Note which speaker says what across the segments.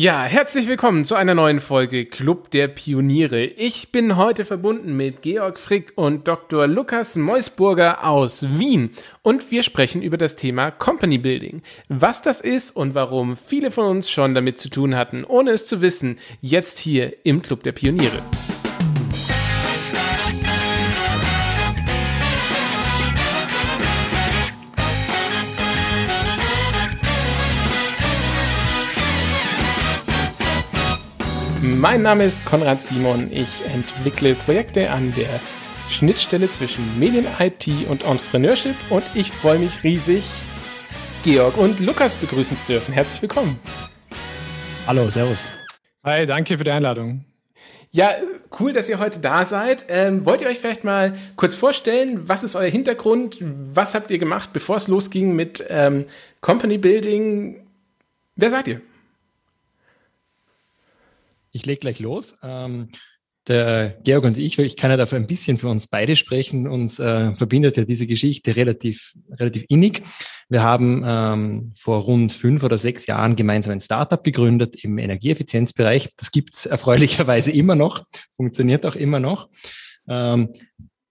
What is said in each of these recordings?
Speaker 1: Ja, herzlich willkommen zu einer neuen Folge Club der Pioniere. Ich bin heute verbunden mit Georg Frick und Dr. Lukas Meusburger aus Wien und wir sprechen über das Thema Company Building. Was das ist und warum viele von uns schon damit zu tun hatten, ohne es zu wissen, jetzt hier im Club der Pioniere. Mein Name ist Konrad Simon. Ich entwickle Projekte an der Schnittstelle zwischen Medien, IT und Entrepreneurship und ich freue mich riesig, Georg und Lukas begrüßen zu dürfen. Herzlich willkommen.
Speaker 2: Hallo, Servus.
Speaker 3: Hi, danke für die Einladung.
Speaker 1: Ja, cool, dass ihr heute da seid. Ähm, wollt ihr euch vielleicht mal kurz vorstellen, was ist euer Hintergrund? Was habt ihr gemacht, bevor es losging mit ähm, Company Building? Wer seid ihr?
Speaker 2: Ich lege gleich los. Ähm, der Georg und ich, ich kann ja dafür ein bisschen für uns beide sprechen, uns äh, verbindet ja diese Geschichte relativ, relativ innig. Wir haben ähm, vor rund fünf oder sechs Jahren gemeinsam ein Startup gegründet im Energieeffizienzbereich. Das gibt's erfreulicherweise immer noch, funktioniert auch immer noch. Ähm,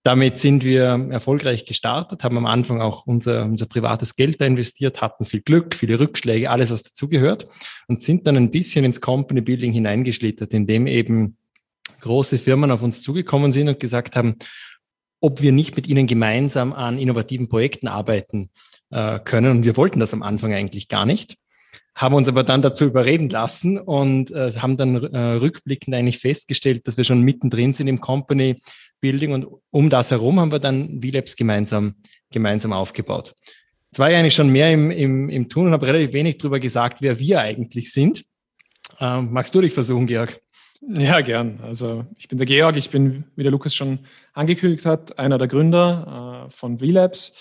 Speaker 2: damit sind wir erfolgreich gestartet, haben am Anfang auch unser, unser privates Geld da investiert, hatten viel Glück, viele Rückschläge, alles, was dazugehört und sind dann ein bisschen ins Company Building hineingeschlittert, indem eben große Firmen auf uns zugekommen sind und gesagt haben, ob wir nicht mit ihnen gemeinsam an innovativen Projekten arbeiten äh, können. Und wir wollten das am Anfang eigentlich gar nicht, haben uns aber dann dazu überreden lassen und äh, haben dann äh, rückblickend eigentlich festgestellt, dass wir schon mittendrin sind im Company Building und um das herum haben wir dann VLabs gemeinsam, gemeinsam aufgebaut. Jetzt war ich eigentlich schon mehr im, im, im Tun und habe relativ wenig darüber gesagt, wer wir eigentlich sind. Ähm, magst du dich versuchen, Georg?
Speaker 3: Ja, gern. Also ich bin der Georg, ich bin, wie der Lukas schon angekündigt hat, einer der Gründer äh, von VLabs.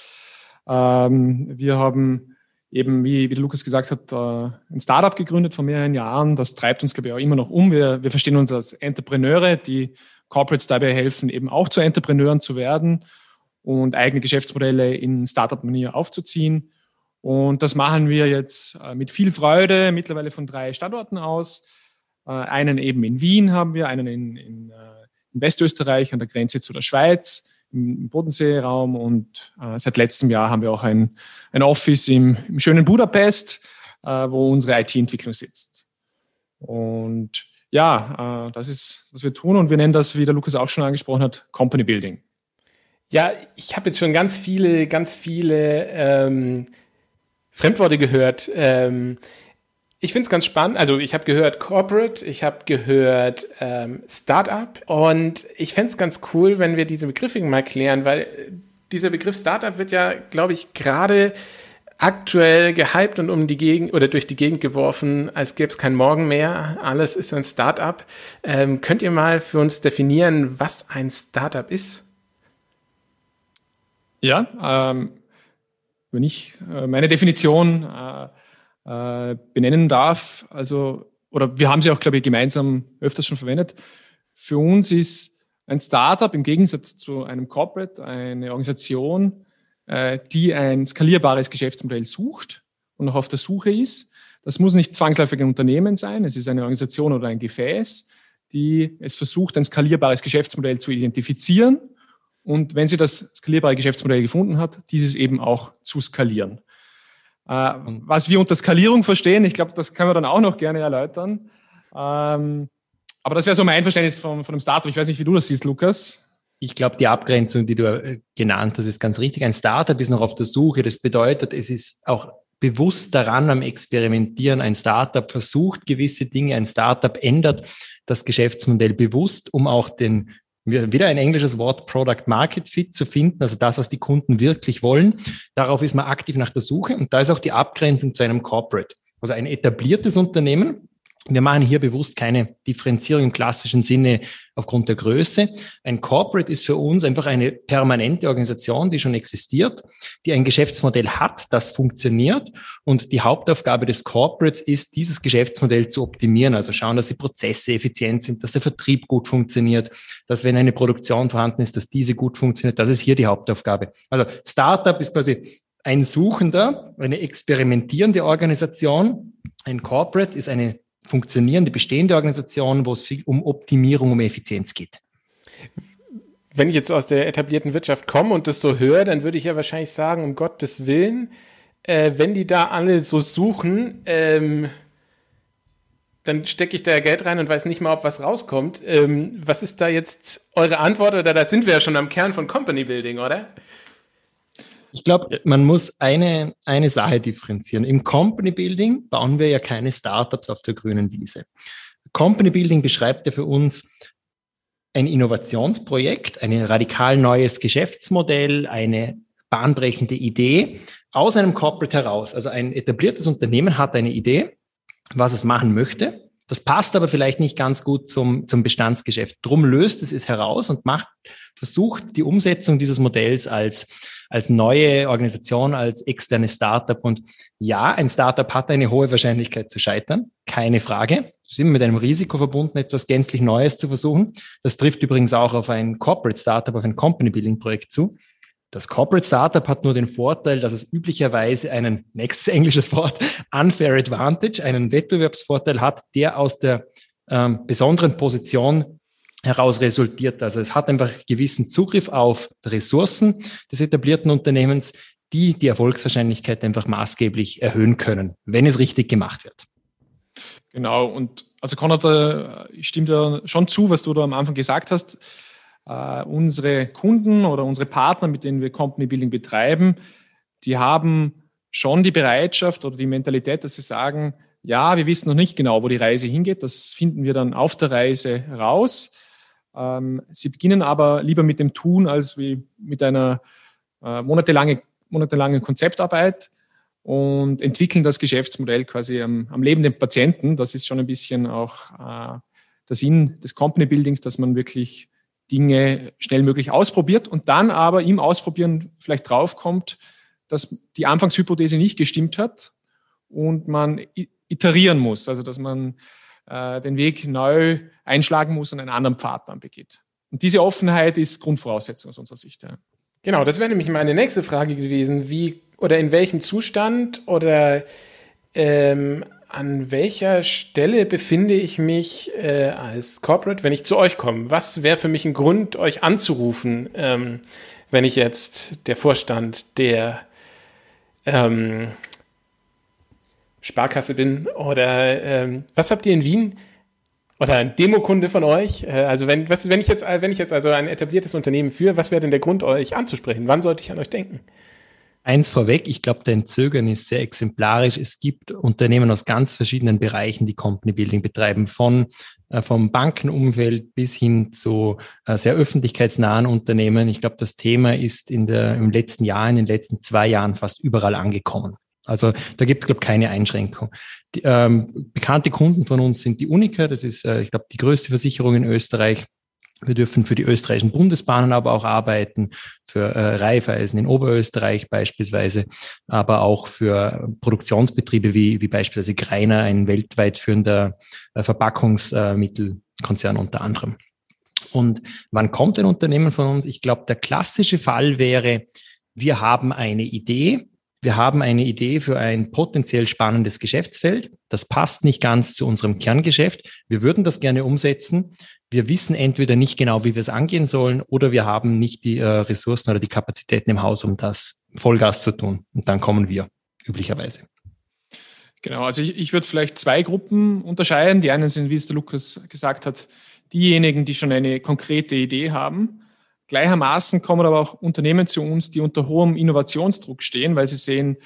Speaker 3: Ähm, wir haben eben, wie, wie der Lukas gesagt hat, äh, ein Startup gegründet vor mehreren Jahren. Das treibt uns, glaube ich, auch immer noch um. Wir, wir verstehen uns als Entrepreneure, die Corporates dabei helfen, eben auch zu Entrepreneuren zu werden und eigene Geschäftsmodelle in Startup-Manier aufzuziehen. Und das machen wir jetzt äh, mit viel Freude, mittlerweile von drei Standorten aus. Äh, einen eben in Wien haben wir, einen in, in, äh, in Westösterreich an der Grenze zu der Schweiz, im Bodenseeraum und seit letztem Jahr haben wir auch ein, ein Office im, im schönen Budapest, wo unsere IT-Entwicklung sitzt. Und ja, äh, das ist, was wir tun und wir nennen das, wie der Lukas auch schon angesprochen hat, Company Building.
Speaker 1: Ja, ich habe jetzt schon ganz viele, ganz viele ähm, Fremdworte gehört. Ähm, ich finde es ganz spannend. Also ich habe gehört Corporate, ich habe gehört ähm, Startup und ich fände es ganz cool, wenn wir diese Begriffe mal klären, weil dieser Begriff Startup wird ja, glaube ich, gerade aktuell gehypt und um die Gegend oder durch die Gegend geworfen, als gäbe es kein Morgen mehr. Alles ist ein Startup. Ähm, könnt ihr mal für uns definieren, was ein Startup ist?
Speaker 3: Ja, ähm, wenn ich äh, meine Definition äh, äh, benennen darf, also, oder wir haben sie auch, glaube ich, gemeinsam öfters schon verwendet. Für uns ist ein Startup im Gegensatz zu einem Corporate eine Organisation, äh, die ein skalierbares Geschäftsmodell sucht und noch auf der Suche ist. Das muss nicht zwangsläufig ein Unternehmen sein, es ist eine Organisation oder ein Gefäß, die es versucht, ein skalierbares Geschäftsmodell zu identifizieren und wenn sie das skalierbare Geschäftsmodell gefunden hat, dieses eben auch zu skalieren. Äh, was wir unter Skalierung verstehen, ich glaube, das können wir dann auch noch gerne erläutern. Ähm, aber das wäre so mein Verständnis von, von dem Startup. Ich weiß nicht, wie du das siehst, Lukas.
Speaker 2: Ich glaube, die Abgrenzung, die du äh, genannt hast, ist ganz richtig. Ein Startup ist noch auf der Suche. Das bedeutet, es ist auch bewusst daran am Experimentieren. Ein Startup versucht gewisse Dinge, ein Startup ändert das Geschäftsmodell bewusst, um auch den wieder ein englisches Wort Product Market Fit zu finden, also das, was die Kunden wirklich wollen. Darauf ist man aktiv nach der Suche und da ist auch die Abgrenzung zu einem Corporate. Also ein etabliertes Unternehmen wir machen hier bewusst keine Differenzierung im klassischen Sinne aufgrund der Größe. Ein Corporate ist für uns einfach eine permanente Organisation, die schon existiert, die ein Geschäftsmodell hat, das funktioniert. Und die Hauptaufgabe des Corporates ist, dieses Geschäftsmodell zu optimieren. Also schauen, dass die Prozesse effizient sind, dass der Vertrieb gut funktioniert, dass wenn eine Produktion vorhanden ist, dass diese gut funktioniert. Das ist hier die Hauptaufgabe. Also Startup ist quasi ein Suchender, eine experimentierende Organisation. Ein Corporate ist eine funktionierende, bestehende Organisation, wo es viel um Optimierung, um Effizienz geht.
Speaker 1: Wenn ich jetzt aus der etablierten Wirtschaft komme und das so höre, dann würde ich ja wahrscheinlich sagen, um Gottes Willen, äh, wenn die da alle so suchen, ähm, dann stecke ich da Geld rein und weiß nicht mal, ob was rauskommt. Ähm, was ist da jetzt eure Antwort? Oder da sind wir ja schon am Kern von Company Building, oder?
Speaker 2: Ich glaube, man muss eine, eine Sache differenzieren. Im Company Building bauen wir ja keine Startups auf der grünen Wiese. Company Building beschreibt ja für uns ein Innovationsprojekt, ein radikal neues Geschäftsmodell, eine bahnbrechende Idee aus einem Corporate heraus. Also ein etabliertes Unternehmen hat eine Idee, was es machen möchte das passt aber vielleicht nicht ganz gut zum, zum Bestandsgeschäft. Drum löst es es heraus und macht, versucht die Umsetzung dieses Modells als, als neue Organisation, als externe Startup. Und ja, ein Startup hat eine hohe Wahrscheinlichkeit zu scheitern. Keine Frage. Es ist immer mit einem Risiko verbunden, etwas gänzlich Neues zu versuchen. Das trifft übrigens auch auf ein Corporate Startup, auf ein Company Building Projekt zu. Das Corporate Startup hat nur den Vorteil, dass es üblicherweise einen, nächstes englisches Wort, unfair advantage, einen Wettbewerbsvorteil hat, der aus der ähm, besonderen Position heraus resultiert. Also es hat einfach gewissen Zugriff auf Ressourcen des etablierten Unternehmens, die die Erfolgswahrscheinlichkeit einfach maßgeblich erhöhen können, wenn es richtig gemacht wird.
Speaker 3: Genau, und also Konrad, äh, ich stimme dir schon zu, was du da am Anfang gesagt hast äh, unsere Kunden oder unsere Partner, mit denen wir Company Building betreiben, die haben schon die Bereitschaft oder die Mentalität, dass sie sagen, ja, wir wissen noch nicht genau, wo die Reise hingeht. Das finden wir dann auf der Reise raus. Ähm, sie beginnen aber lieber mit dem Tun als wie mit einer äh, monatelange, monatelangen Konzeptarbeit und entwickeln das Geschäftsmodell quasi am, am lebenden Patienten. Das ist schon ein bisschen auch äh, der Sinn des Company Buildings, dass man wirklich Dinge schnell möglich ausprobiert und dann aber im Ausprobieren vielleicht draufkommt, dass die Anfangshypothese nicht gestimmt hat und man iterieren muss, also dass man äh, den Weg neu einschlagen muss und einen anderen Pfad dann begeht. Und diese Offenheit ist Grundvoraussetzung aus unserer Sicht. Ja.
Speaker 1: Genau, das wäre nämlich meine nächste Frage gewesen. Wie oder in welchem Zustand oder ähm, an welcher Stelle befinde ich mich äh, als Corporate, wenn ich zu euch komme? Was wäre für mich ein Grund, euch anzurufen, ähm, wenn ich jetzt der Vorstand der ähm, Sparkasse bin? Oder ähm, was habt ihr in Wien? Oder ein Demokunde von euch? Äh, also wenn, was, wenn ich jetzt, wenn ich jetzt also ein etabliertes Unternehmen führe, was wäre denn der Grund, euch anzusprechen? Wann sollte ich an euch denken?
Speaker 2: Eins vorweg, ich glaube, dein Zögern ist sehr exemplarisch. Es gibt Unternehmen aus ganz verschiedenen Bereichen, die Company Building betreiben, von äh, vom Bankenumfeld bis hin zu äh, sehr öffentlichkeitsnahen Unternehmen. Ich glaube, das Thema ist in der, im letzten Jahr, in den letzten zwei Jahren fast überall angekommen. Also da gibt es, glaube ich, keine Einschränkung. Die, ähm, bekannte Kunden von uns sind die Unica, das ist, äh, ich glaube, die größte Versicherung in Österreich. Wir dürfen für die österreichischen Bundesbahnen aber auch arbeiten, für äh, Raiffeisen in Oberösterreich beispielsweise, aber auch für Produktionsbetriebe wie, wie beispielsweise Greiner, ein weltweit führender äh, Verpackungsmittelkonzern unter anderem. Und wann kommt ein Unternehmen von uns? Ich glaube, der klassische Fall wäre, wir haben eine Idee, wir haben eine Idee für ein potenziell spannendes Geschäftsfeld. Das passt nicht ganz zu unserem Kerngeschäft. Wir würden das gerne umsetzen wir wissen entweder nicht genau, wie wir es angehen sollen, oder wir haben nicht die äh, Ressourcen oder die Kapazitäten im Haus, um das Vollgas zu tun. Und dann kommen wir üblicherweise.
Speaker 3: Genau, also ich, ich würde vielleicht zwei Gruppen unterscheiden. Die einen sind, wie es der Lukas gesagt hat, diejenigen, die schon eine konkrete Idee haben. Gleichermaßen kommen aber auch Unternehmen zu uns, die unter hohem Innovationsdruck stehen, weil sie sehen,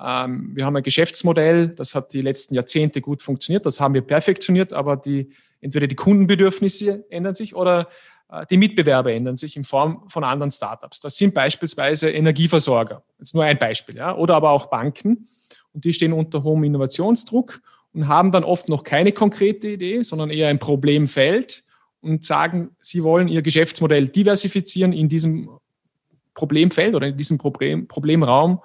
Speaker 3: ähm, wir haben ein Geschäftsmodell, das hat die letzten Jahrzehnte gut funktioniert, das haben wir perfektioniert, aber die entweder die Kundenbedürfnisse ändern sich oder äh, die Mitbewerber ändern sich in Form von anderen Startups. Das sind beispielsweise Energieversorger. Ist nur ein Beispiel, ja, oder aber auch Banken. Und die stehen unter hohem Innovationsdruck und haben dann oft noch keine konkrete Idee, sondern eher ein Problemfeld und sagen, sie wollen ihr Geschäftsmodell diversifizieren in diesem Problemfeld oder in diesem Problem, Problemraum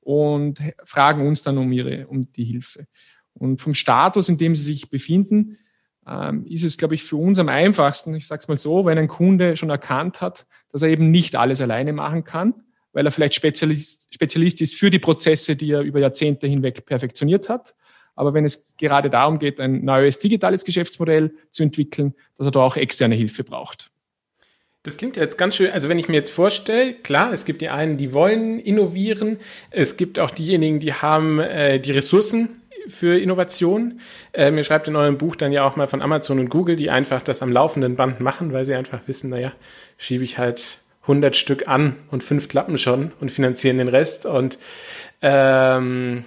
Speaker 3: und fragen uns dann um ihre, um die Hilfe. Und vom Status, in dem sie sich befinden, ähm, ist es, glaube ich, für uns am einfachsten, ich sage es mal so, wenn ein Kunde schon erkannt hat, dass er eben nicht alles alleine machen kann, weil er vielleicht Spezialist, Spezialist ist für die Prozesse, die er über Jahrzehnte hinweg perfektioniert hat, Aber wenn es gerade darum geht, ein neues digitales Geschäftsmodell zu entwickeln, dass er da auch externe Hilfe braucht.
Speaker 1: Das klingt jetzt ganz schön, also wenn ich mir jetzt vorstelle, klar, es gibt die einen, die wollen innovieren, es gibt auch diejenigen, die haben äh, die Ressourcen für Innovation. Ähm, ihr schreibt in eurem Buch dann ja auch mal von Amazon und Google, die einfach das am laufenden Band machen, weil sie einfach wissen, naja, schiebe ich halt 100 Stück an und fünf klappen schon und finanzieren den Rest. Und ähm,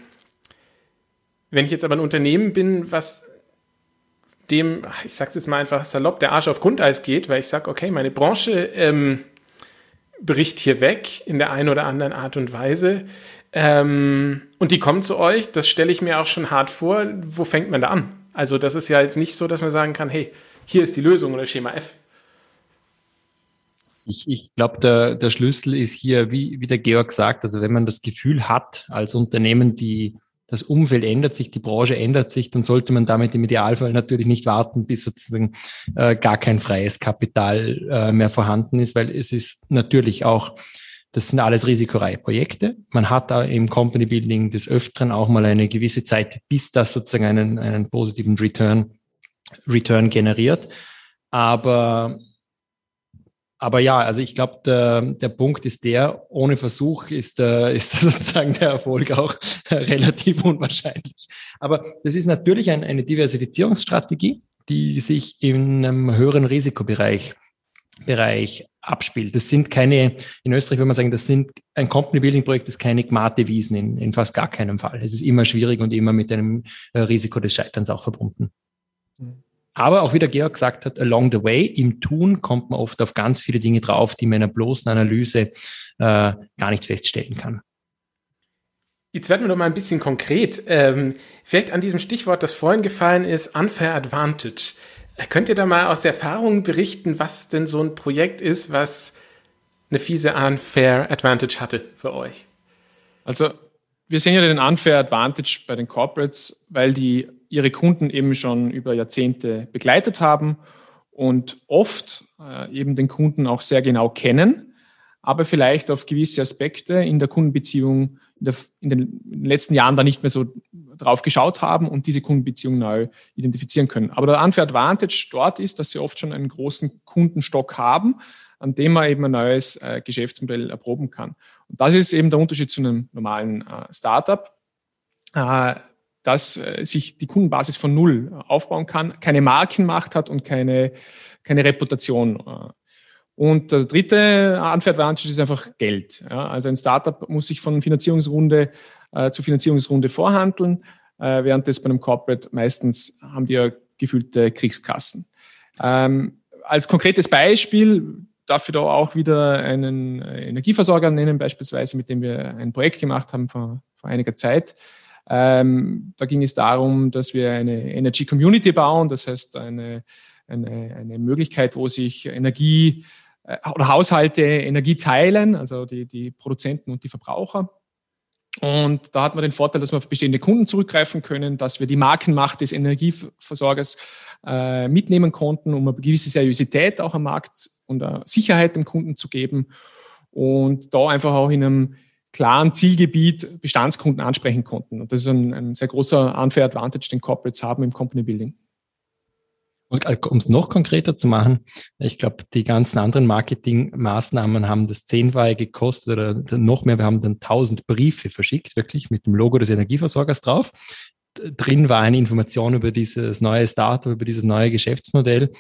Speaker 1: wenn ich jetzt aber ein Unternehmen bin, was dem, ich sag's jetzt mal einfach salopp, der Arsch auf Grundeis geht, weil ich sage, okay, meine Branche ähm, bricht hier weg in der einen oder anderen Art und Weise. Ähm, und die kommen zu euch, das stelle ich mir auch schon hart vor. Wo fängt man da an? Also das ist ja jetzt nicht so, dass man sagen kann, hey, hier ist die Lösung oder Schema F.
Speaker 2: Ich, ich glaube, der, der Schlüssel ist hier, wie, wie der Georg sagt, also wenn man das Gefühl hat, als Unternehmen, die das Umfeld ändert sich, die Branche ändert sich, dann sollte man damit im Idealfall natürlich nicht warten, bis sozusagen äh, gar kein freies Kapital äh, mehr vorhanden ist, weil es ist natürlich auch, das sind alles risikoreiche Projekte. Man hat da im Company Building des Öfteren auch mal eine gewisse Zeit, bis das sozusagen einen, einen positiven Return, Return generiert. Aber aber ja, also ich glaube, der, der Punkt ist der, ohne Versuch ist, äh, ist sozusagen der Erfolg auch relativ unwahrscheinlich. Aber das ist natürlich ein, eine Diversifizierungsstrategie, die sich in einem höheren Risikobereich Bereich abspielt. Das sind keine, in Österreich würde man sagen, das sind ein Company Building Projekt ist keine Gmate Wiesen in, in fast gar keinem Fall. Es ist immer schwierig und immer mit einem äh, Risiko des Scheiterns auch verbunden. Mhm. Aber auch wie der Georg gesagt hat, along the way, im Tun kommt man oft auf ganz viele Dinge drauf, die man in einer bloßen Analyse äh, gar nicht feststellen kann.
Speaker 1: Jetzt werden wir doch mal ein bisschen konkret. Ähm, vielleicht an diesem Stichwort, das vorhin gefallen ist, Unfair Advantage. Könnt ihr da mal aus der Erfahrung berichten, was denn so ein Projekt ist, was eine fiese Unfair Advantage hatte für euch?
Speaker 3: Also wir sehen ja den Unfair Advantage bei den Corporates, weil die ihre Kunden eben schon über Jahrzehnte begleitet haben und oft äh, eben den Kunden auch sehr genau kennen, aber vielleicht auf gewisse Aspekte in der Kundenbeziehung in, der, in den letzten Jahren da nicht mehr so drauf geschaut haben und diese Kundenbeziehung neu identifizieren können. Aber der Unfair Advantage dort ist, dass sie oft schon einen großen Kundenstock haben, an dem man eben ein neues äh, Geschäftsmodell erproben kann. Und das ist eben der Unterschied zu einem normalen äh, Startup. Äh, dass äh, sich die Kundenbasis von Null aufbauen kann, keine Markenmacht hat und keine, keine Reputation. Äh. Und der dritte Unfair ist einfach Geld. Ja, also ein Startup muss sich von Finanzierungsrunde äh, zu Finanzierungsrunde vorhandeln, äh, während das bei einem Corporate meistens haben die ja gefüllte Kriegskassen. Ähm, als konkretes Beispiel darf ich da auch wieder einen Energieversorger nennen, beispielsweise, mit dem wir ein Projekt gemacht haben vor, vor einiger Zeit. Ähm, da ging es darum, dass wir eine Energy Community bauen, das heißt eine, eine, eine Möglichkeit, wo sich Energie äh, oder Haushalte Energie teilen, also die, die Produzenten und die Verbraucher. Und da hat man den Vorteil, dass wir auf bestehende Kunden zurückgreifen können, dass wir die Markenmacht des Energieversorgers äh, mitnehmen konnten, um eine gewisse Seriosität auch am Markt und Sicherheit dem Kunden zu geben. Und da einfach auch in einem klaren Zielgebiet Bestandskunden ansprechen konnten. Und das ist ein, ein sehr großer Unfair Advantage, den Corporates haben im Company Building.
Speaker 2: Und äh, um es noch konkreter zu machen, ich glaube, die ganzen anderen Marketingmaßnahmen haben das zehnfache gekostet oder noch mehr. Wir haben dann tausend Briefe verschickt, wirklich mit dem Logo des Energieversorgers drauf. Drin war eine Information über dieses neue Startup, über dieses neue Geschäftsmodell.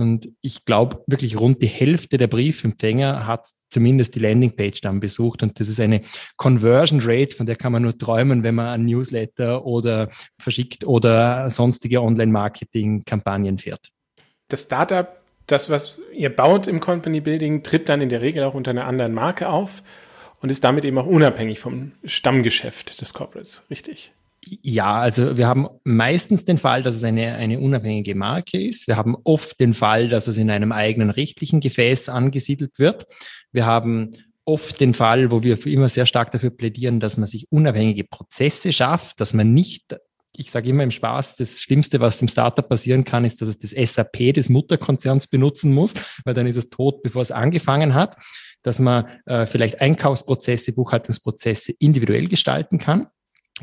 Speaker 2: Und ich glaube, wirklich rund die Hälfte der Briefempfänger hat zumindest die Landingpage dann besucht. Und das ist eine Conversion Rate, von der kann man nur träumen, wenn man ein Newsletter oder verschickt oder sonstige Online-Marketing-Kampagnen fährt.
Speaker 1: Das Startup, das, was ihr baut im Company Building, tritt dann in der Regel auch unter einer anderen Marke auf und ist damit eben auch unabhängig vom Stammgeschäft des Corporates, richtig?
Speaker 2: Ja, also wir haben meistens den Fall, dass es eine, eine unabhängige Marke ist. Wir haben oft den Fall, dass es in einem eigenen rechtlichen Gefäß angesiedelt wird. Wir haben oft den Fall, wo wir immer sehr stark dafür plädieren, dass man sich unabhängige Prozesse schafft, dass man nicht, ich sage immer im Spaß, das Schlimmste, was dem Startup passieren kann, ist, dass es das SAP des Mutterkonzerns benutzen muss, weil dann ist es tot, bevor es angefangen hat, dass man äh, vielleicht Einkaufsprozesse, Buchhaltungsprozesse individuell gestalten kann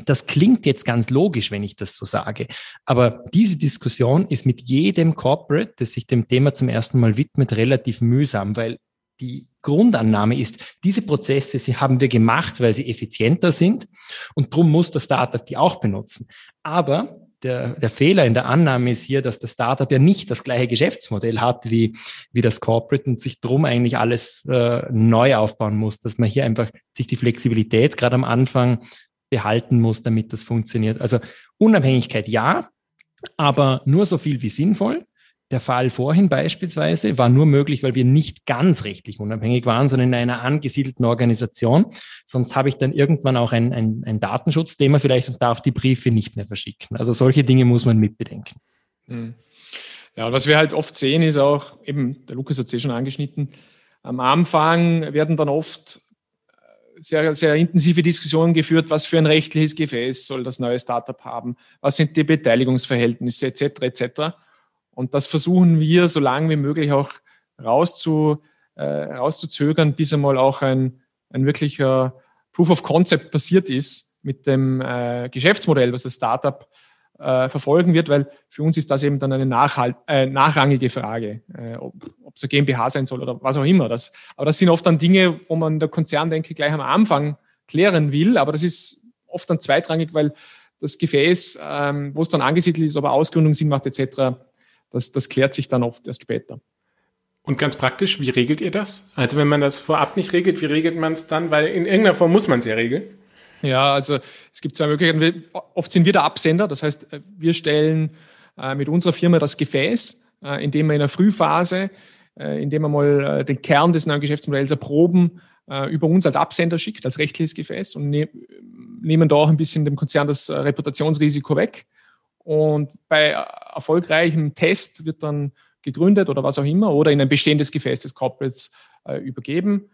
Speaker 2: Das klingt jetzt ganz logisch, wenn ich das so sage. Aber diese Diskussion ist mit jedem Corporate, das sich dem Thema zum ersten Mal widmet, relativ mühsam, weil die Grundannahme ist, diese Prozesse sie haben wir gemacht, weil sie effizienter sind und darum muss das Startup die auch benutzen. Aber der, der Fehler in der Annahme ist hier, dass das Startup ja nicht das gleiche Geschäftsmodell hat wie, wie das Corporate und sich drum eigentlich alles äh, neu aufbauen muss, dass man hier einfach sich die Flexibilität gerade am Anfang behalten muss, damit das funktioniert. Also Unabhängigkeit ja, aber nur so viel wie sinnvoll. Der Fall vorhin beispielsweise war nur möglich, weil wir nicht ganz rechtlich unabhängig waren, sondern in einer angesiedelten Organisation. Sonst habe ich dann irgendwann auch ein, ein, ein Datenschutzthema vielleicht und darf die Briefe nicht mehr verschicken. Also solche Dinge muss man mitbedenken.
Speaker 3: Hm. Ja, was wir halt oft sehen, ist auch, eben, der Lukas hat es eh schon angeschnitten, am Anfang werden dann oft sehr, sehr intensive Diskussionen geführt, was für ein rechtliches Gefäß soll das neue Startup haben, was sind die Beteiligungsverhältnisse etc. etc. Und das versuchen wir so lange wie möglich auch rauszu, äh, rauszuzögern, bis einmal auch ein, ein wirklicher Proof of Concept passiert ist mit dem äh, Geschäftsmodell, was das Startup äh, verfolgen wird, weil für uns ist das eben dann eine nachhalt, äh, nachrangige Frage, äh, ob es eine GmbH sein soll oder was auch immer. Das, aber das sind oft dann Dinge, wo man der Konzern, denke ich, gleich am Anfang klären will, aber das ist oft dann zweitrangig, weil das Gefäß, ähm, wo es dann angesiedelt ist, ob Ausgründung Sinn macht etc., das, das klärt sich dann oft erst später.
Speaker 1: Und ganz praktisch, wie regelt ihr das? Also wenn man das vorab nicht regelt, wie regelt man es dann? Weil in irgendeiner Form muss man es ja regeln.
Speaker 3: Ja, also es gibt zwei Möglichkeiten. Oft sind wir der Absender, das heißt, wir stellen äh, mit unserer Firma das Gefäß, äh, indem wir in der Frühphase, äh, indem wir mal den Kern des neuen Geschäftsmodells erproben, über uns als Absender schickt, als rechtliches Gefäß und ne nehmen da auch ein bisschen dem Konzern das Reputationsrisiko weg. Und bei erfolgreichem Test wird dann gegründet oder was auch immer oder in ein bestehendes Gefäß des Corporates übergeben.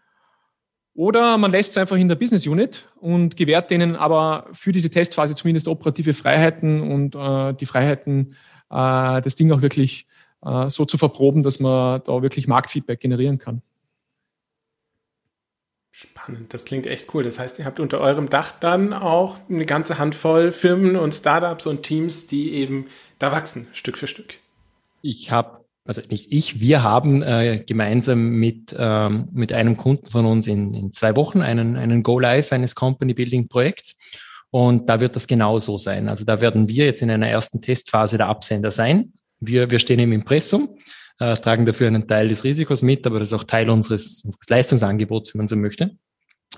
Speaker 3: Oder man lässt es einfach in der Business Unit und gewährt denen aber für diese Testphase zumindest operative Freiheiten und äh, die Freiheiten, äh, das Ding auch wirklich äh, so zu verproben, dass man da wirklich Marktfeedback generieren kann.
Speaker 1: Spannend, das klingt echt cool. Das heißt, ihr habt unter eurem Dach dann auch eine ganze Handvoll Firmen und Startups und Teams, die eben da wachsen, Stück für Stück.
Speaker 2: Ich habe also nicht ich, wir haben äh, gemeinsam mit, ähm, mit einem Kunden von uns in, in zwei Wochen einen, einen Go-Live eines Company-Building-Projekts. Und da wird das genauso sein. Also da werden wir jetzt in einer ersten Testphase der Absender sein. Wir, wir stehen im Impressum, äh, tragen dafür einen Teil des Risikos mit, aber das ist auch Teil unseres, unseres Leistungsangebots, wenn man so möchte.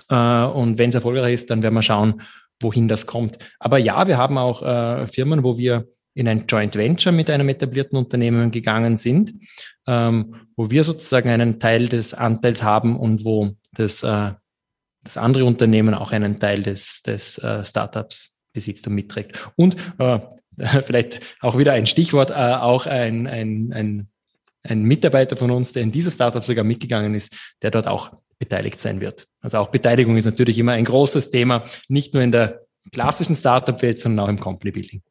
Speaker 2: Äh, und wenn es erfolgreich ist, dann werden wir schauen, wohin das kommt. Aber ja, wir haben auch äh, Firmen, wo wir in ein Joint Venture mit einem etablierten Unternehmen gegangen sind, ähm, wo wir sozusagen einen Teil des Anteils haben und wo das, äh, das andere Unternehmen auch einen Teil des, des äh, Startups besitzt und mitträgt. Und äh, vielleicht auch wieder ein Stichwort, äh, auch ein, ein, ein, ein Mitarbeiter von uns, der in dieses Startup sogar mitgegangen ist, der dort auch beteiligt sein wird. Also auch Beteiligung ist natürlich immer ein großes Thema, nicht nur in der klassischen Startup-Welt, sondern auch im Company Building.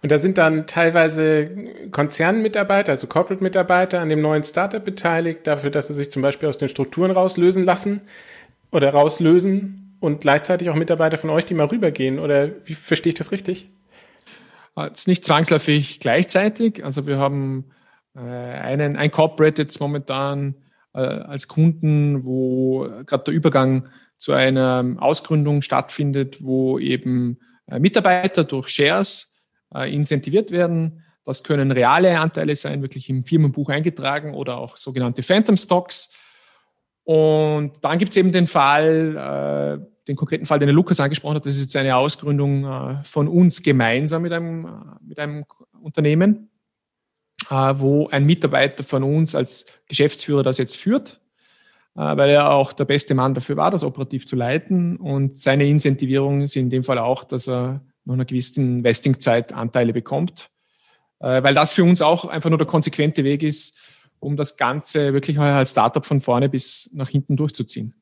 Speaker 1: Und da sind dann teilweise Konzernmitarbeiter, also Corporate-Mitarbeiter an dem neuen Startup beteiligt, dafür, dass sie sich zum Beispiel aus den Strukturen rauslösen lassen oder rauslösen und gleichzeitig auch Mitarbeiter von euch, die mal rübergehen. Oder wie verstehe ich das richtig?
Speaker 3: Es ist nicht zwangsläufig gleichzeitig. Also wir haben äh, einen, ein Corporate jetzt momentan äh, als Kunden, wo gerade der Übergang zu einer Ausgründung stattfindet, wo eben äh, Mitarbeiter durch Shares äh, incentiviert werden. Das können reale Anteile sein, wirklich im Firmenbuch eingetragen oder auch sogenannte Phantom Stocks. Und dann gibt es eben den Fall, äh, den konkreten Fall, den der Lukas angesprochen hat, das ist jetzt eine Ausgründung äh, von uns gemeinsam mit einem, äh, mit einem Unternehmen, äh, wo ein Mitarbeiter von uns als Geschäftsführer das jetzt führt, äh, weil er auch der beste Mann dafür war, das operativ zu leiten. Und seine Incentivierung ist in dem Fall auch, dass er nach einer gewissen Investing-Zeit Anteile bekommt, äh, weil das für uns auch einfach nur der konsequente Weg ist, um das Ganze wirklich als Startup von vorne bis nach hinten durchzuziehen.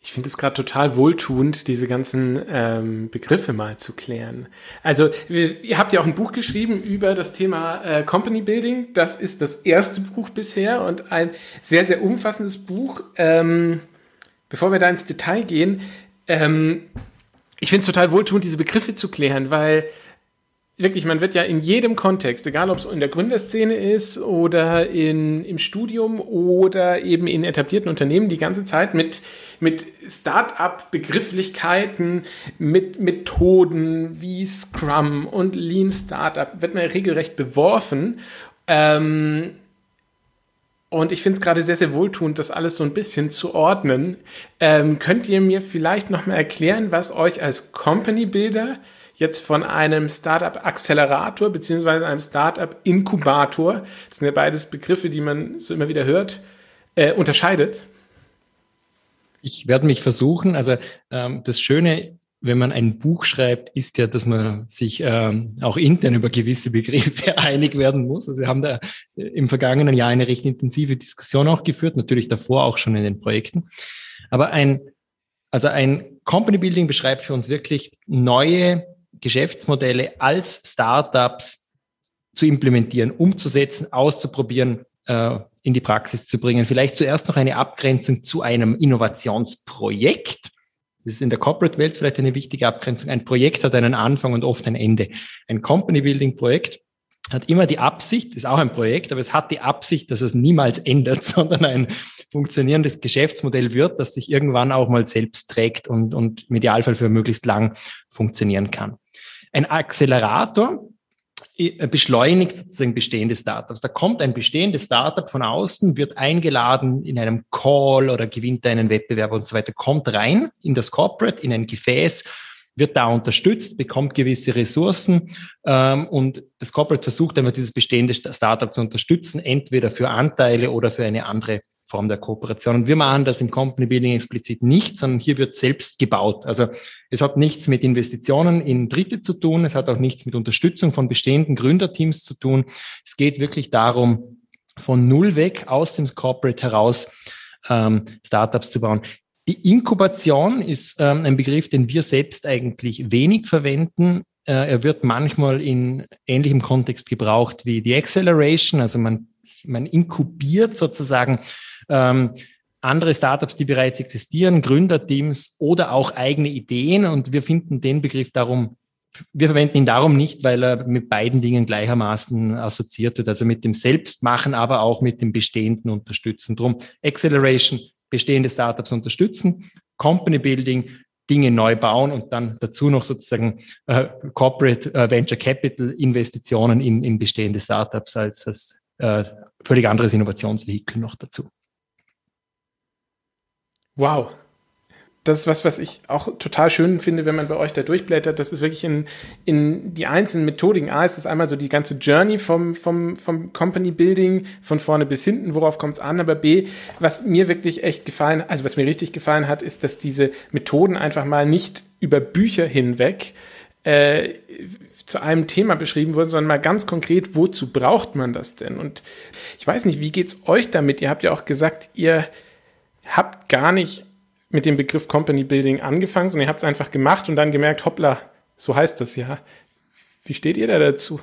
Speaker 1: Ich finde es gerade total wohltuend, diese ganzen ähm, Begriffe mal zu klären. Also ihr habt ja auch ein Buch geschrieben über das Thema äh, Company Building. Das ist das erste Buch bisher und ein sehr, sehr umfassendes Buch. Ähm, bevor wir da ins Detail gehen, ähm, ich finde es total wohltuend, diese Begriffe zu klären, weil wirklich, man wird ja in jedem Kontext, egal ob es in der Gründerszene ist oder in, im Studium oder eben in etablierten Unternehmen, die ganze Zeit mit, mit Start-up-Begrifflichkeiten, mit Methoden wie Scrum und Lean Startup, wird man ja regelrecht beworfen. Ähm, und ich finde es gerade sehr, sehr wohltuend, das alles so ein bisschen zu ordnen. Ähm, könnt ihr mir vielleicht nochmal erklären, was euch als Company Builder jetzt von einem Startup-Accelerator beziehungsweise einem Startup-Inkubator, das sind ja beides Begriffe, die man so immer wieder hört, äh, unterscheidet?
Speaker 2: Ich werde mich versuchen. Also ähm, das Schöne, wenn man ein Buch schreibt, ist ja, dass man sich ähm, auch intern über gewisse Begriffe einig werden muss. Also wir haben da im vergangenen Jahr eine recht intensive Diskussion auch geführt, natürlich davor auch schon in den Projekten. Aber ein, also ein Company Building beschreibt für uns wirklich neue Geschäftsmodelle als Startups zu implementieren, umzusetzen, auszuprobieren, äh, in die Praxis zu bringen. Vielleicht zuerst noch eine Abgrenzung zu einem Innovationsprojekt. Das ist in der Corporate-Welt vielleicht eine wichtige Abgrenzung. Ein Projekt hat einen Anfang und oft ein Ende. Ein Company-Building-Projekt hat immer die Absicht, ist auch ein Projekt, aber es hat die Absicht, dass es niemals ändert, sondern ein funktionierendes Geschäftsmodell wird, das sich irgendwann auch mal selbst trägt und, und im Idealfall für möglichst lang funktionieren kann. Ein Accelerator beschleunigt sozusagen bestehende Startups. Da kommt ein bestehendes Startup von außen, wird eingeladen in einem Call oder gewinnt einen Wettbewerb und so weiter, kommt rein in das Corporate, in ein Gefäß, wird da unterstützt, bekommt gewisse Ressourcen ähm, und das Corporate versucht einfach dieses bestehende Startup zu unterstützen, entweder für Anteile oder für eine andere Form der Kooperation. Und wir machen das im Company Building explizit nicht, sondern hier wird selbst gebaut. Also es hat nichts mit Investitionen in Dritte zu tun, es hat auch nichts mit Unterstützung von bestehenden Gründerteams zu tun. Es geht wirklich darum, von Null weg aus dem Corporate heraus ähm, Startups zu bauen. Die Inkubation ist ähm, ein Begriff, den wir selbst eigentlich wenig verwenden. Äh, er wird manchmal in ähnlichem Kontext gebraucht wie die Acceleration. Also man, man inkubiert sozusagen ähm, andere Startups, die bereits existieren, Gründerteams oder auch eigene Ideen. Und wir finden den Begriff darum, wir verwenden ihn darum nicht, weil er mit beiden Dingen gleichermaßen assoziiert wird, also mit dem Selbstmachen, aber auch mit dem Bestehenden unterstützen. Drum Acceleration bestehende Startups unterstützen, Company Building, Dinge neu bauen und dann dazu noch sozusagen äh, Corporate äh, Venture Capital Investitionen in, in bestehende Startups als, als äh, völlig anderes Innovationsvehikel noch dazu.
Speaker 1: Wow, das ist was, was ich auch total schön finde, wenn man bei euch da durchblättert. Das ist wirklich in, in die einzelnen Methodiken. A, ist es einmal so die ganze Journey vom, vom, vom Company Building von vorne bis hinten, worauf kommt es an. Aber B, was mir wirklich echt gefallen, also was mir richtig gefallen hat, ist, dass diese Methoden einfach mal nicht über Bücher hinweg äh, zu einem Thema beschrieben wurden, sondern mal ganz konkret, wozu braucht man das denn? Und ich weiß nicht, wie geht's euch damit? Ihr habt ja auch gesagt, ihr habt gar nicht mit dem Begriff Company Building angefangen, sondern ihr habt es einfach gemacht und dann gemerkt, hoppla, so heißt das ja. Wie steht ihr da dazu?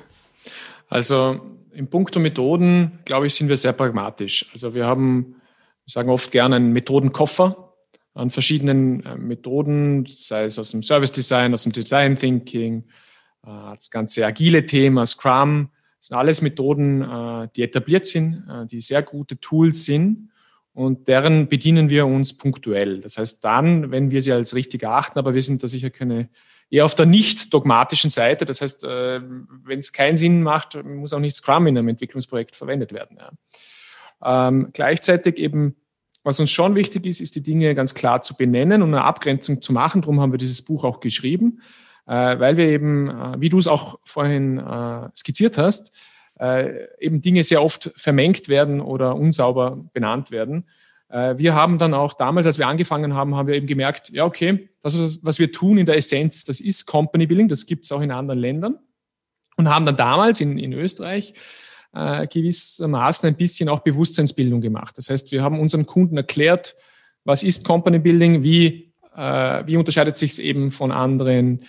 Speaker 3: Also im Punkto Methoden, glaube ich, sind wir sehr pragmatisch. Also wir haben, wir sagen oft gerne einen Methodenkoffer an verschiedenen äh, Methoden, sei es aus dem Service Design, aus dem Design Thinking, äh, das ganze agile Thema, Scrum, das sind alles Methoden, äh, die etabliert sind, die sehr gute Tools sind und deren bedienen wir uns punktuell. Das heißt dann, wenn wir sie als richtig erachten, aber wir sind da sicher keine eher auf der nicht dogmatischen Seite. Das heißt, äh, wenn es keinen Sinn macht, muss auch nicht Scrum in einem Entwicklungsprojekt verwendet werden. Ja. Ähm, gleichzeitig eben, was uns schon wichtig ist, ist die Dinge ganz klar zu benennen und eine Abgrenzung zu machen. Darum haben wir dieses Buch auch geschrieben, äh, weil wir eben, äh, wie du es auch vorhin äh, skizziert hast, äh, eben Dinge sehr oft vermengt werden oder unsauber benannt werden. Äh, wir haben dann auch damals, als wir angefangen haben, haben wir eben gemerkt, ja, okay, das, was wir tun in der Essenz, das ist Company Building, das gibt es auch in anderen Ländern. Und haben dann damals in, in Österreich äh, gewissermaßen ein bisschen auch Bewusstseinsbildung gemacht. Das heißt, wir haben unseren Kunden erklärt, was ist Company Building, wie, äh, wie unterscheidet sich es eben von anderen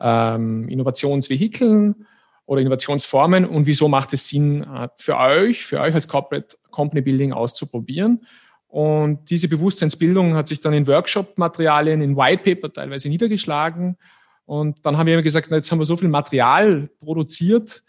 Speaker 3: ähm, Innovationsvehikeln oder Innovationsformen und wieso macht es Sinn äh, für euch, für euch als Corporate Company Building auszuprobieren. Und diese Bewusstseinsbildung hat sich dann in Workshop-Materialien, in White Paper teilweise niedergeschlagen. Und dann haben wir immer gesagt, na, jetzt haben wir so viel Material produziert,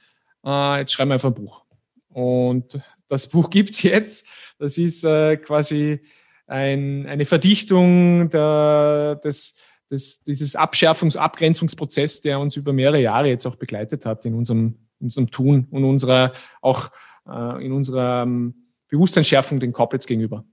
Speaker 3: äh, jetzt schreiben wir einfach ein Buch. Und das Buch gibt's jetzt. Das ist äh, quasi ein, eine Verdichtung der, des, des, dieses Abschärfungs-, Abgrenzungsprozess, der uns über mehrere Jahre jetzt auch begleitet hat in unserem, unserem Tun und unserer, auch äh, in unserer ähm, Bewusstseinsschärfung den Corporates gegenüber.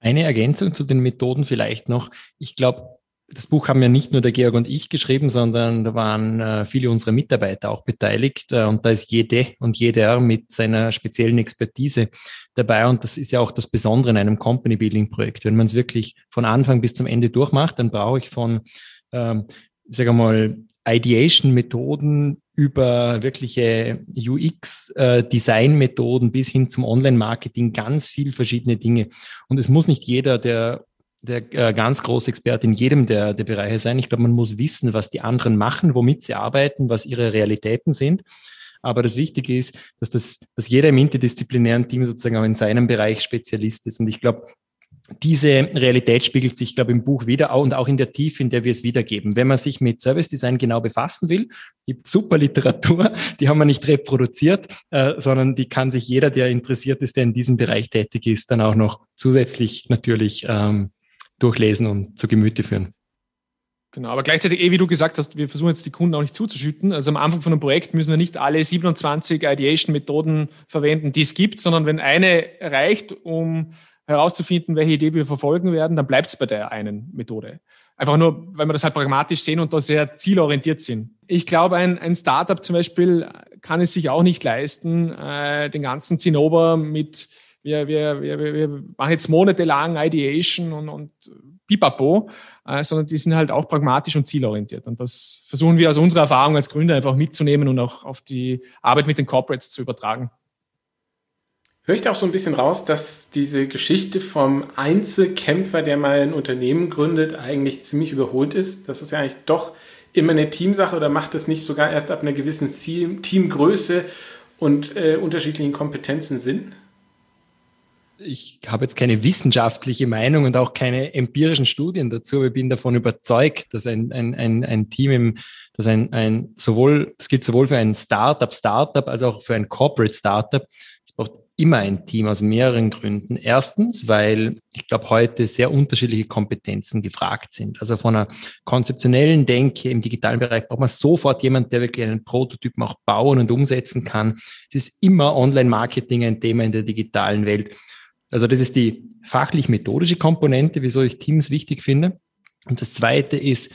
Speaker 2: Eine Ergänzung zu den Methoden vielleicht noch. Ich glaube, das Buch haben ja nicht nur der Georg und ich geschrieben, sondern da waren äh, viele unserer Mitarbeiter auch beteiligt äh, und da ist jede und jeder mit seiner speziellen Expertise dabei und das ist ja auch das Besondere in einem Company Building Projekt. Wenn man es wirklich von Anfang bis zum Ende durchmacht, dann brauche ich von, ähm, ich sage mal, Ideation-Methoden über wirkliche UX-Design-Methoden äh, bis hin zum Online-Marketing ganz viel verschiedene Dinge. Und es muss nicht jeder, der der äh, ganz große Experte in jedem der, der Bereiche sein. Ich glaube, man muss wissen, was die anderen machen, womit sie arbeiten, was ihre Realitäten sind. Aber das Wichtige ist, dass, das, dass jeder im interdisziplinären Team sozusagen auch in seinem Bereich Spezialist ist. Und ich glaube, diese Realität spiegelt sich, glaube ich, im Buch wieder und auch in der Tiefe, in der wir es wiedergeben. Wenn man sich mit Service Design genau befassen will, gibt super Literatur, die haben wir nicht reproduziert, äh, sondern die kann sich jeder, der interessiert ist, der in diesem Bereich tätig ist, dann auch noch zusätzlich natürlich ähm, durchlesen und zu Gemüte führen.
Speaker 3: Genau, aber gleichzeitig, eh wie du gesagt hast, wir versuchen jetzt die Kunden auch nicht zuzuschütten. Also am Anfang von einem Projekt müssen wir nicht alle 27 Ideation-Methoden verwenden, die es gibt, sondern wenn eine reicht, um herauszufinden, welche Idee wir verfolgen werden, dann bleibt es bei der einen Methode. Einfach nur, weil wir das halt pragmatisch sehen und da sehr zielorientiert sind. Ich glaube, ein, ein Startup zum Beispiel kann es sich auch nicht leisten, äh, den ganzen Zinnober mit wir, wir, wir, wir machen jetzt monatelang Ideation und, und pipapo, äh, sondern die sind halt auch pragmatisch und zielorientiert. Und das versuchen wir aus unserer Erfahrung als Gründer einfach mitzunehmen und auch auf die Arbeit mit den Corporates zu übertragen.
Speaker 1: Höre ich da auch so ein bisschen raus, dass diese Geschichte vom Einzelkämpfer, der mal ein Unternehmen gründet, eigentlich ziemlich überholt ist? Das ist ja eigentlich doch immer eine Teamsache oder macht das nicht sogar erst ab einer gewissen Teamgröße und äh, unterschiedlichen Kompetenzen Sinn?
Speaker 2: Ich habe jetzt keine wissenschaftliche Meinung und auch keine empirischen Studien dazu, aber ich bin davon überzeugt, dass ein, ein, ein, ein Team im, dass ein, ein sowohl, das gilt sowohl für ein Startup, Startup als auch für ein Corporate Startup. Es braucht immer ein Team aus mehreren Gründen. Erstens, weil ich glaube, heute sehr unterschiedliche Kompetenzen gefragt sind. Also von einer konzeptionellen Denke im digitalen Bereich braucht man sofort jemand, der wirklich einen Prototypen auch bauen und umsetzen kann. Es ist immer Online-Marketing ein Thema in der digitalen Welt. Also das ist die fachlich-methodische Komponente, wieso ich Teams wichtig finde. Und das Zweite ist,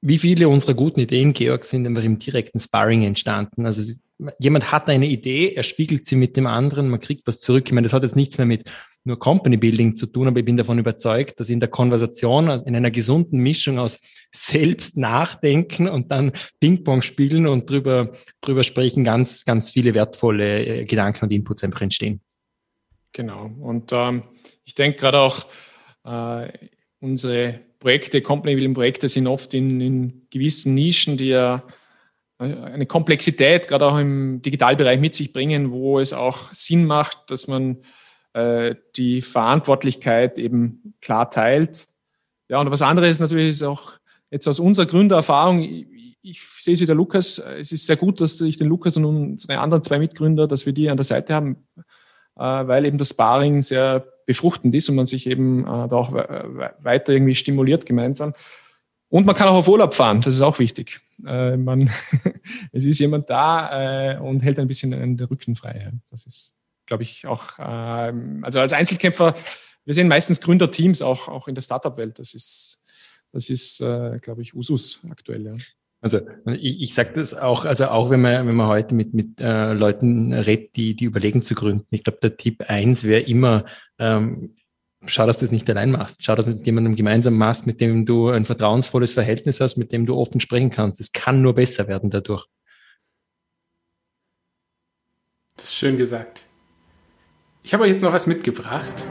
Speaker 2: wie viele unserer guten Ideen, Georg, sind einfach im direkten Sparring entstanden. Also jemand hat eine Idee, er spiegelt sie mit dem anderen, man kriegt was zurück. Ich meine, das hat jetzt nichts mehr mit nur Company Building zu tun, aber ich bin davon überzeugt, dass in der Konversation, in einer gesunden Mischung aus selbst nachdenken und dann Ping-Pong spielen und drüber, drüber sprechen, ganz, ganz viele wertvolle äh, Gedanken und Inputs einfach entstehen.
Speaker 3: Genau. Und ähm, ich denke gerade auch, äh, unsere Projekte, Company Projekte sind oft in, in gewissen Nischen, die ja äh, eine Komplexität gerade auch im Digitalbereich mit sich bringen, wo es auch Sinn macht, dass man äh, die Verantwortlichkeit eben klar teilt. Ja, und was anderes natürlich ist auch jetzt aus unserer Gründererfahrung, ich, ich sehe es wie der Lukas, es ist sehr gut, dass ich den Lukas und unsere anderen zwei Mitgründer, dass wir die an der Seite haben, äh, weil eben das Sparring sehr befruchtend ist und man sich eben äh, da auch weiter irgendwie stimuliert gemeinsam. Und man kann auch auf Urlaub fahren, das ist auch wichtig. Äh, man, es ist jemand da und hält ein bisschen den Rücken frei. Das ist, glaube ich, auch, ähm, also als Einzelkämpfer, wir sehen meistens Gründerteams auch, auch in der Startup-Welt. Das ist, das ist, glaube ich, Usus aktuell. Ja.
Speaker 2: Also ich, ich sage das auch, also auch wenn man, wenn man heute mit, mit äh, Leuten redet, die, die überlegen zu gründen. Ich glaube, der Tipp eins wäre immer, ähm, schau, dass du das nicht allein machst. Schau, dass du mit jemandem gemeinsam machst, mit dem du ein vertrauensvolles Verhältnis hast, mit dem du offen sprechen kannst. Es kann nur besser werden dadurch.
Speaker 1: Das ist schön gesagt. Ich habe euch jetzt noch was mitgebracht.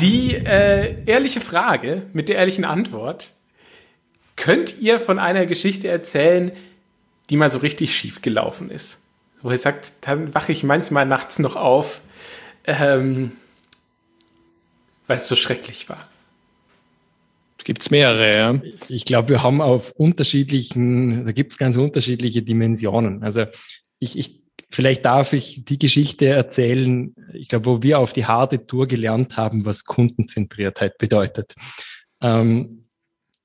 Speaker 1: Die äh, ehrliche Frage mit der ehrlichen Antwort. Könnt ihr von einer Geschichte erzählen, die mal so richtig schief gelaufen ist? wo er sagt, dann wache ich manchmal nachts noch auf, ähm, weil es so schrecklich war.
Speaker 3: Gibt es mehrere, ja.
Speaker 2: Ich glaube, wir haben auf unterschiedlichen, da gibt es ganz unterschiedliche Dimensionen. Also ich, ich, vielleicht darf ich die Geschichte erzählen, ich glaube, wo wir auf die harte Tour gelernt haben, was Kundenzentriertheit bedeutet. Ähm,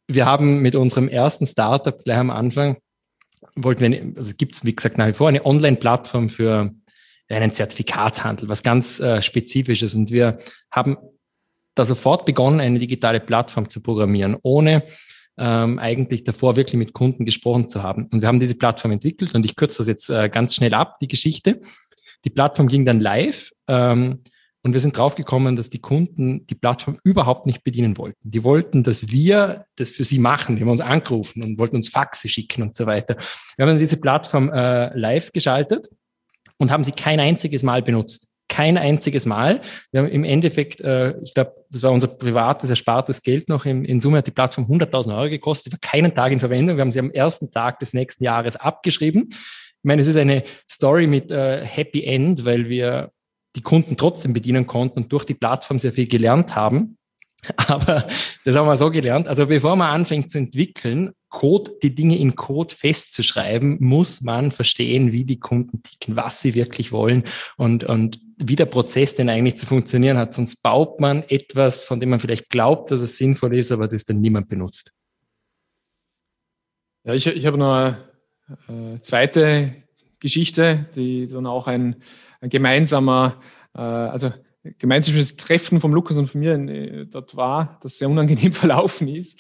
Speaker 2: wir haben mit unserem ersten Startup gleich am Anfang, wollten wir, also gibt es, wie gesagt, nach wie vor eine Online-Plattform für einen Zertifikatshandel, was ganz äh, Spezifisches. Und wir haben da sofort begonnen, eine digitale Plattform zu programmieren, ohne ähm, eigentlich davor wirklich mit Kunden gesprochen zu haben. Und wir haben diese Plattform entwickelt und ich kürze das jetzt äh, ganz schnell ab, die Geschichte. Die Plattform ging dann live ähm, und wir sind draufgekommen, dass die Kunden die Plattform überhaupt nicht bedienen wollten. Die wollten, dass wir das für sie machen. Die haben uns angerufen und wollten uns Faxe schicken und so weiter. Wir haben dann diese Plattform äh, live geschaltet und haben sie kein einziges Mal benutzt kein einziges Mal. Wir haben im Endeffekt, äh, ich glaube, das war unser privates, erspartes Geld noch. In, in Summe hat die Plattform 100.000 Euro gekostet. Sie war keinen Tag in Verwendung. Wir haben sie am ersten Tag des nächsten Jahres abgeschrieben. Ich meine, es ist eine Story mit äh, Happy End, weil wir die Kunden trotzdem bedienen konnten und durch die Plattform sehr viel gelernt haben. Aber das haben wir so gelernt. Also bevor man anfängt zu entwickeln, Code, die Dinge in Code festzuschreiben, muss man verstehen, wie die Kunden ticken, was sie wirklich wollen und, und wie der Prozess denn eigentlich zu funktionieren hat. Sonst baut man etwas, von dem man vielleicht glaubt, dass es sinnvoll ist, aber das dann niemand benutzt.
Speaker 3: Ja, ich, ich habe noch eine äh, zweite Geschichte, die dann auch ein, ein gemeinsamer, äh, also gemeinsames Treffen vom Lukas und von mir äh, dort war, das sehr unangenehm verlaufen ist.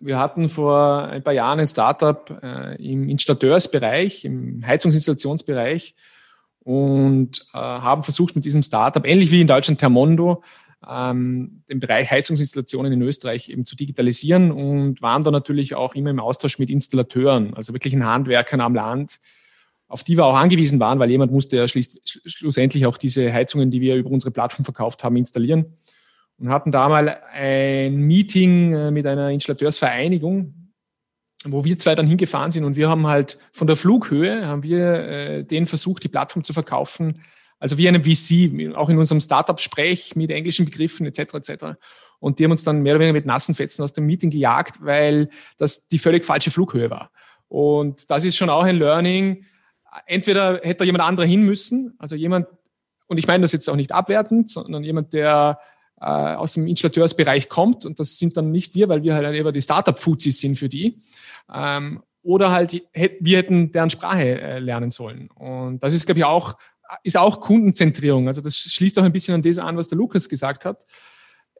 Speaker 3: Wir hatten vor ein paar Jahren ein Startup im Installateursbereich, im Heizungsinstallationsbereich und haben versucht mit diesem Startup, ähnlich wie in Deutschland Termondo, ähm, den Bereich Heizungsinstallationen in Österreich eben zu digitalisieren und waren da natürlich auch immer im Austausch mit Installateuren, also wirklichen Handwerkern am Land, auf die wir auch angewiesen waren, weil jemand musste ja schlussendlich auch diese Heizungen, die wir über unsere Plattform verkauft haben, installieren. Und hatten da mal ein Meeting äh, mit einer Installateursvereinigung, wo wir zwei dann hingefahren sind und wir haben halt von der Flughöhe, haben wir äh, denen versucht, die Plattform zu verkaufen, also wie einem VC, auch in unserem Startup-Sprech mit englischen Begriffen etc. etc. Und die haben uns dann mehr oder weniger mit nassen Fetzen aus dem Meeting gejagt, weil das die völlig falsche Flughöhe war. Und das ist schon auch ein Learning, entweder hätte da jemand anderer hin müssen, also jemand, und ich meine das jetzt auch nicht abwertend, sondern jemand, der äh, aus dem Installateursbereich kommt, und das sind dann nicht wir, weil wir halt eher die Startup-Fuzis sind für die, ähm, oder halt wir hätten deren Sprache äh, lernen sollen. Und das ist, glaube ich, auch, ist auch Kundenzentrierung. Also das schließt auch ein bisschen an das an, was der Lukas gesagt hat.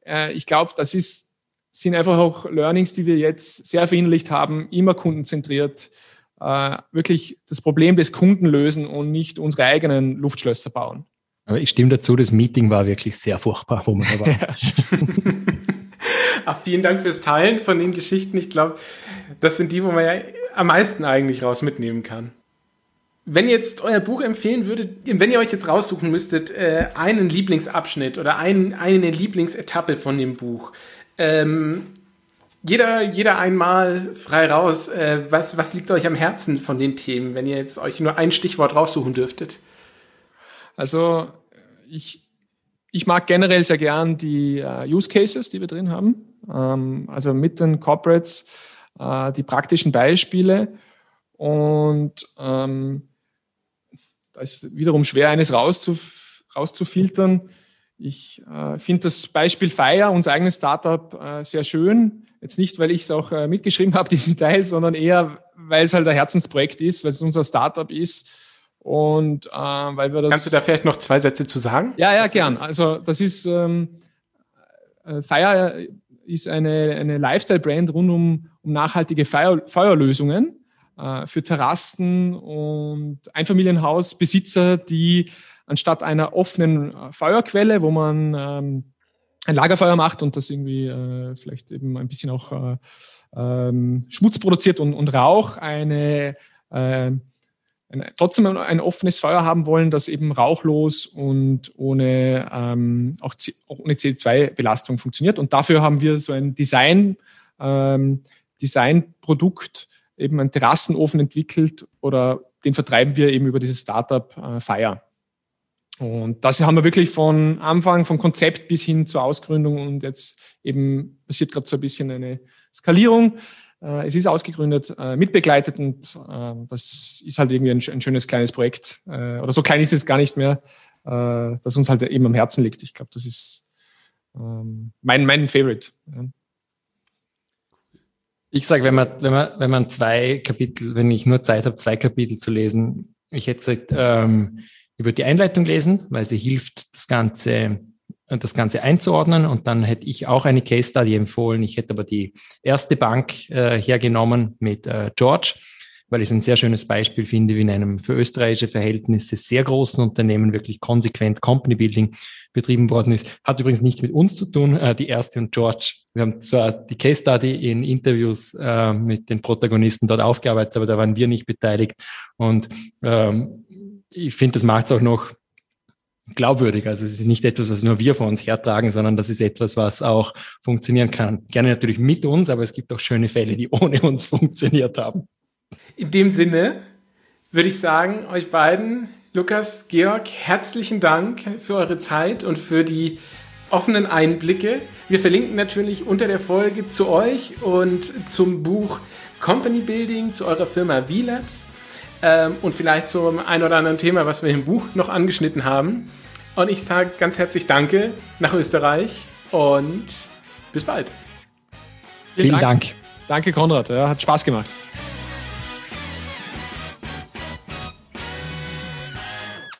Speaker 3: Äh, ich glaube, das ist, sind einfach auch Learnings, die wir jetzt sehr verinnerlicht haben, immer kundenzentriert äh, wirklich das Problem des Kunden lösen und nicht unsere eigenen Luftschlösser bauen.
Speaker 2: Aber ich stimme dazu, das Meeting war wirklich sehr furchtbar, wo man da war.
Speaker 1: Ach, vielen Dank fürs Teilen von den Geschichten. Ich glaube, das sind die, wo man ja am meisten eigentlich raus mitnehmen kann. Wenn ihr jetzt euer Buch empfehlen würdet, wenn ihr euch jetzt raussuchen müsstet, äh, einen Lieblingsabschnitt oder ein, eine Lieblingsetappe von dem Buch, ähm, jeder, jeder einmal frei raus. Äh, was, was liegt euch am Herzen von den Themen, wenn ihr jetzt euch nur ein Stichwort raussuchen dürftet?
Speaker 3: Also ich, ich mag generell sehr gern die uh, Use Cases, die wir drin haben. Ähm, also mit den Corporates, uh, die praktischen Beispiele. Und ähm, da ist wiederum schwer, eines rauszuf rauszufiltern. Ich äh, finde das Beispiel Fire, unser eigenes Startup, äh, sehr schön. Jetzt nicht, weil ich es auch äh, mitgeschrieben habe, diesen Teil, sondern eher, weil es halt ein Herzensprojekt ist, weil es unser Startup ist. Und äh, weil wir das.
Speaker 1: Kannst du da vielleicht noch zwei Sätze zu sagen?
Speaker 3: Ja, ja, gern. Also das ist ähm, äh, Fire ist eine, eine Lifestyle-Brand rund um, um nachhaltige Feuer, Feuerlösungen äh, für Terrassen und Einfamilienhausbesitzer, die anstatt einer offenen äh, Feuerquelle, wo man ähm, ein Lagerfeuer macht und das irgendwie äh, vielleicht eben ein bisschen auch äh, ähm, Schmutz produziert und, und Rauch, eine, äh, trotzdem ein offenes Feuer haben wollen, das eben rauchlos und ohne, ähm, auch, auch ohne CO2-Belastung funktioniert. Und dafür haben wir so ein Design, ähm, Designprodukt, eben einen Terrassenofen entwickelt oder den vertreiben wir eben über dieses Startup äh, Fire. Und das haben wir wirklich von Anfang, vom Konzept bis hin zur Ausgründung und jetzt eben passiert gerade so ein bisschen eine Skalierung. Äh, es ist ausgegründet, äh, mitbegleitet und äh, das ist halt irgendwie ein, schönes kleines Projekt. Äh, oder so klein ist es gar nicht mehr, äh, das uns halt eben am Herzen liegt. Ich glaube, das ist ähm, mein, mein Favorite.
Speaker 2: Ich sage, wenn man, wenn man, wenn man zwei Kapitel, wenn ich nur Zeit habe, zwei Kapitel zu lesen, ich hätte gesagt, ähm, ich würde die Einleitung lesen, weil sie hilft, das Ganze, das Ganze einzuordnen. Und dann hätte ich auch eine Case Study empfohlen. Ich hätte aber die erste Bank äh, hergenommen mit äh, George weil ich es ein sehr schönes Beispiel finde, wie in einem für österreichische Verhältnisse sehr großen Unternehmen wirklich konsequent Company Building betrieben worden ist. Hat übrigens nichts mit uns zu tun, äh, die erste und George. Wir haben zwar die Case Study in Interviews äh, mit den Protagonisten dort aufgearbeitet, aber da waren wir nicht beteiligt. Und ähm, ich finde, das macht es auch noch glaubwürdig. Also es ist nicht etwas, was nur wir vor uns hertragen, sondern das ist etwas, was auch funktionieren kann. Gerne natürlich mit uns, aber es gibt auch schöne Fälle, die ohne uns funktioniert haben.
Speaker 1: In dem Sinne würde ich sagen, euch beiden, Lukas, Georg, herzlichen Dank für eure Zeit und für die offenen Einblicke. Wir verlinken natürlich unter der Folge zu euch und zum Buch Company Building, zu eurer Firma V-Labs ähm, und vielleicht zum ein oder anderen Thema, was wir im Buch noch angeschnitten haben. Und ich sage ganz herzlich Danke nach Österreich und bis bald.
Speaker 3: Vielen, Vielen Dank. Dank. Danke, Konrad. Ja, hat Spaß gemacht.